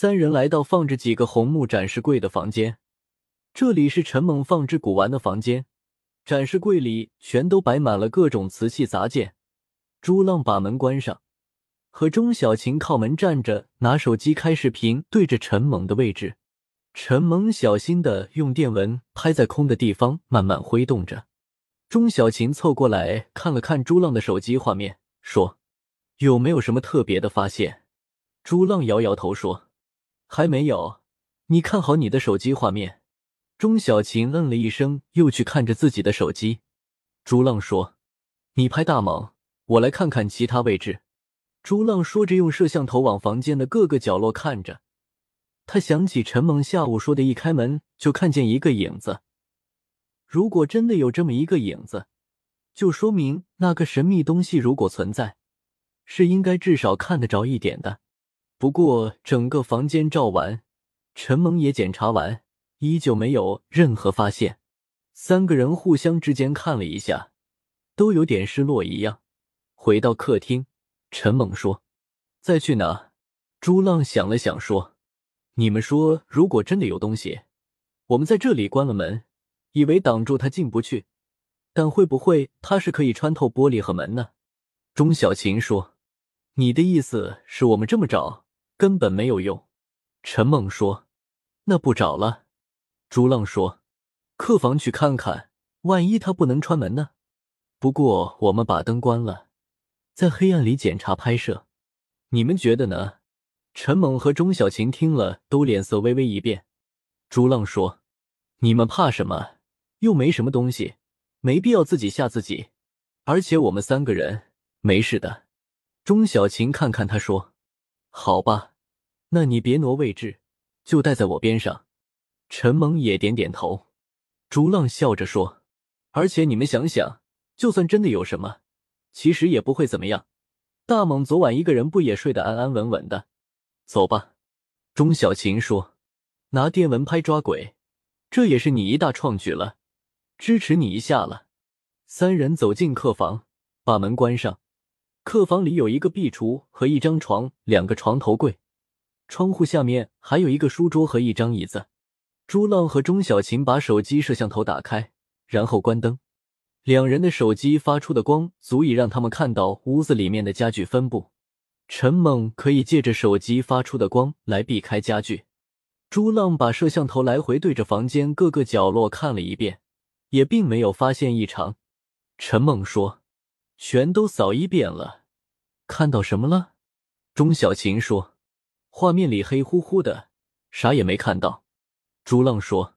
三人来到放着几个红木展示柜的房间，这里是陈猛放置古玩的房间。展示柜里全都摆满了各种瓷器杂件。朱浪把门关上，和钟小琴靠门站着，拿手机开视频，对着陈猛的位置。陈猛小心的用电蚊拍在空的地方，慢慢挥动着。钟小琴凑过来看了看朱浪的手机画面，说：“有没有什么特别的发现？”朱浪摇摇头说：“还没有。你看好你的手机画面。”钟小琴嗯了一声，又去看着自己的手机。朱浪说：“你拍大猛，我来看看其他位置。”朱浪说着，用摄像头往房间的各个角落看着。他想起陈猛下午说的，一开门就看见一个影子。如果真的有这么一个影子，就说明那个神秘东西如果存在，是应该至少看得着一点的。不过整个房间照完，陈猛也检查完。依旧没有任何发现，三个人互相之间看了一下，都有点失落一样。回到客厅，陈猛说：“再去哪？”朱浪想了想说：“你们说，如果真的有东西，我们在这里关了门，以为挡住他进不去，但会不会他是可以穿透玻璃和门呢？”钟小琴说：“你的意思是我们这么找根本没有用？”陈猛说：“那不找了。”朱浪说：“客房去看看，万一他不能穿门呢？不过我们把灯关了，在黑暗里检查拍摄，你们觉得呢？”陈猛和钟小琴听了，都脸色微微一变。朱浪说：“你们怕什么？又没什么东西，没必要自己吓自己。而且我们三个人没事的。”钟小琴看看他说：“好吧，那你别挪位置，就待在我边上。”陈猛也点点头，朱浪笑着说：“而且你们想想，就算真的有什么，其实也不会怎么样。大猛昨晚一个人不也睡得安安稳稳的？走吧。”钟小琴说：“拿电蚊拍抓鬼，这也是你一大创举了，支持你一下了。”三人走进客房，把门关上。客房里有一个壁橱和一张床，两个床头柜，窗户下面还有一个书桌和一张椅子。朱浪和钟小琴把手机摄像头打开，然后关灯。两人的手机发出的光足以让他们看到屋子里面的家具分布。陈猛可以借着手机发出的光来避开家具。朱浪把摄像头来回对着房间各个角落看了一遍，也并没有发现异常。陈猛说：“全都扫一遍了，看到什么了？”钟小琴说：“画面里黑乎乎的，啥也没看到。”朱浪说：“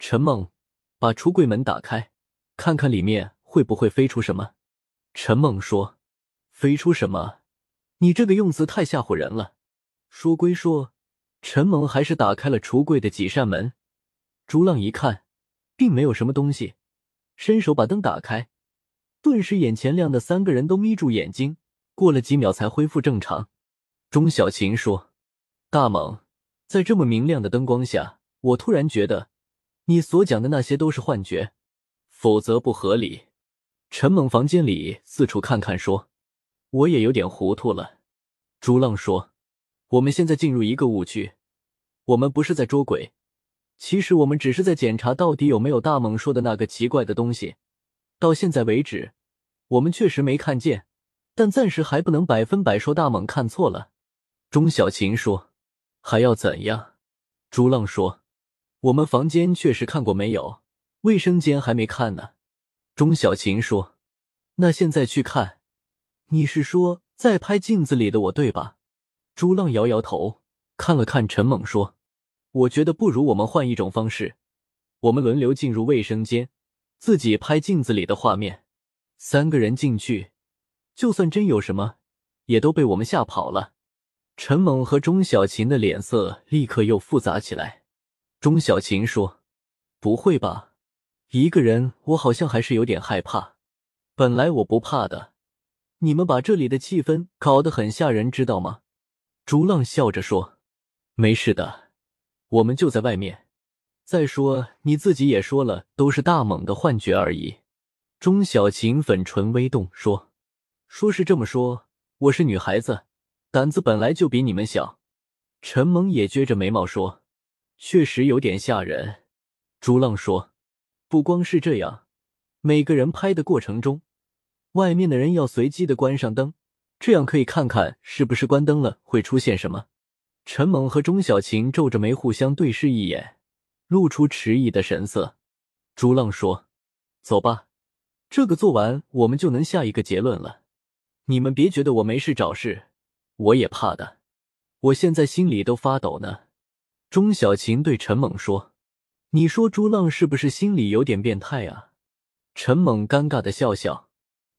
陈梦，把橱柜门打开，看看里面会不会飞出什么。”陈梦说：“飞出什么？你这个用词太吓唬人了。”说归说，陈梦还是打开了橱柜的几扇门。朱浪一看，并没有什么东西，伸手把灯打开，顿时眼前亮的，三个人都眯住眼睛，过了几秒才恢复正常。钟小琴说：“大猛，在这么明亮的灯光下。”我突然觉得，你所讲的那些都是幻觉，否则不合理。陈猛房间里四处看看，说：“我也有点糊涂了。”朱浪说：“我们现在进入一个误区，我们不是在捉鬼，其实我们只是在检查到底有没有大猛说的那个奇怪的东西。到现在为止，我们确实没看见，但暂时还不能百分百说大猛看错了。”钟小琴说：“还要怎样？”朱浪说。我们房间确实看过没有？卫生间还没看呢。钟小琴说：“那现在去看。”你是说在拍镜子里的我对吧？朱浪摇摇头，看了看陈猛说：“我觉得不如我们换一种方式，我们轮流进入卫生间，自己拍镜子里的画面。三个人进去，就算真有什么，也都被我们吓跑了。”陈猛和钟小琴的脸色立刻又复杂起来。钟小琴说：“不会吧，一个人我好像还是有点害怕。本来我不怕的，你们把这里的气氛搞得很吓人，知道吗？”朱浪笑着说：“没事的，我们就在外面。再说你自己也说了，都是大猛的幻觉而已。”钟小琴粉唇微动说：“说是这么说，我是女孩子，胆子本来就比你们小。”陈猛也撅着眉毛说：“确实有点吓人。”朱浪说：“不光是这样，每个人拍的过程中，外面的人要随机的关上灯，这样可以看看是不是关灯了会出现什么。”陈猛和钟小琴皱着眉互相对视一眼，露出迟疑的神色。朱浪说：“走吧，这个做完我们就能下一个结论了。你们别觉得我没事找事，我也怕的。”我现在心里都发抖呢。钟小琴对陈猛说：“你说朱浪是不是心里有点变态啊？”陈猛尴尬的笑笑。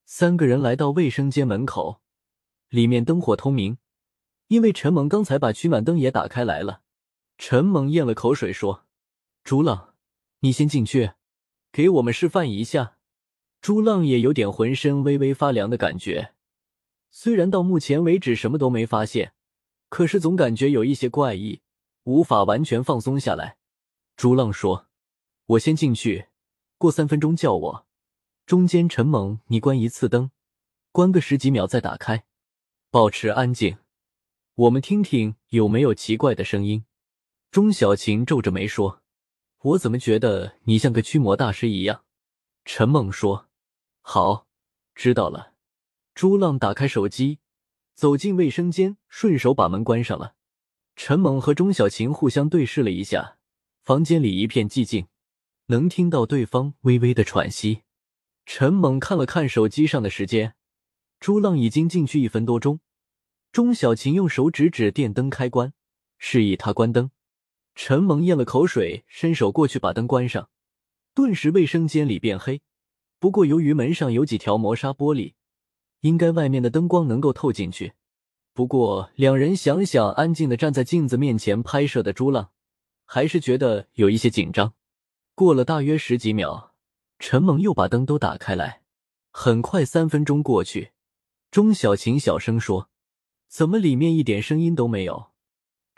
三个人来到卫生间门口，里面灯火通明，因为陈猛刚才把取暖灯也打开来了。陈猛咽了口水说：“朱浪，你先进去，给我们示范一下。”朱浪也有点浑身微微发凉的感觉，虽然到目前为止什么都没发现。可是总感觉有一些怪异，无法完全放松下来。朱浪说：“我先进去，过三分钟叫我。中间陈猛，你关一次灯，关个十几秒再打开，保持安静，我们听听有没有奇怪的声音。”钟小琴皱着眉说：“我怎么觉得你像个驱魔大师一样？”陈猛说：“好，知道了。”朱浪打开手机。走进卫生间，顺手把门关上了。陈猛和钟小琴互相对视了一下，房间里一片寂静，能听到对方微微的喘息。陈猛看了看手机上的时间，朱浪已经进去一分多钟。钟小琴用手指指电灯开关，示意他关灯。陈猛咽了口水，伸手过去把灯关上，顿时卫生间里变黑。不过由于门上有几条磨砂玻璃。应该外面的灯光能够透进去，不过两人想想安静的站在镜子面前拍摄的朱浪，还是觉得有一些紧张。过了大约十几秒，陈猛又把灯都打开来。很快三分钟过去，钟小琴小声说：“怎么里面一点声音都没有？”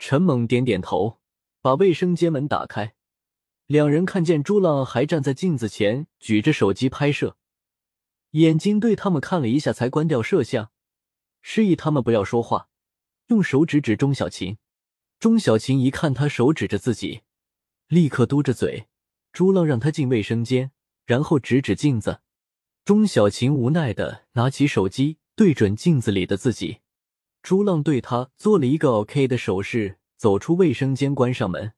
陈猛点点头，把卫生间门打开。两人看见朱浪还站在镜子前，举着手机拍摄。眼睛对他们看了一下，才关掉摄像，示意他们不要说话，用手指指钟小琴。钟小琴一看他手指着自己，立刻嘟着嘴。朱浪让他进卫生间，然后指指镜子。钟小琴无奈的拿起手机，对准镜子里的自己。朱浪对他做了一个 OK 的手势，走出卫生间，关上门。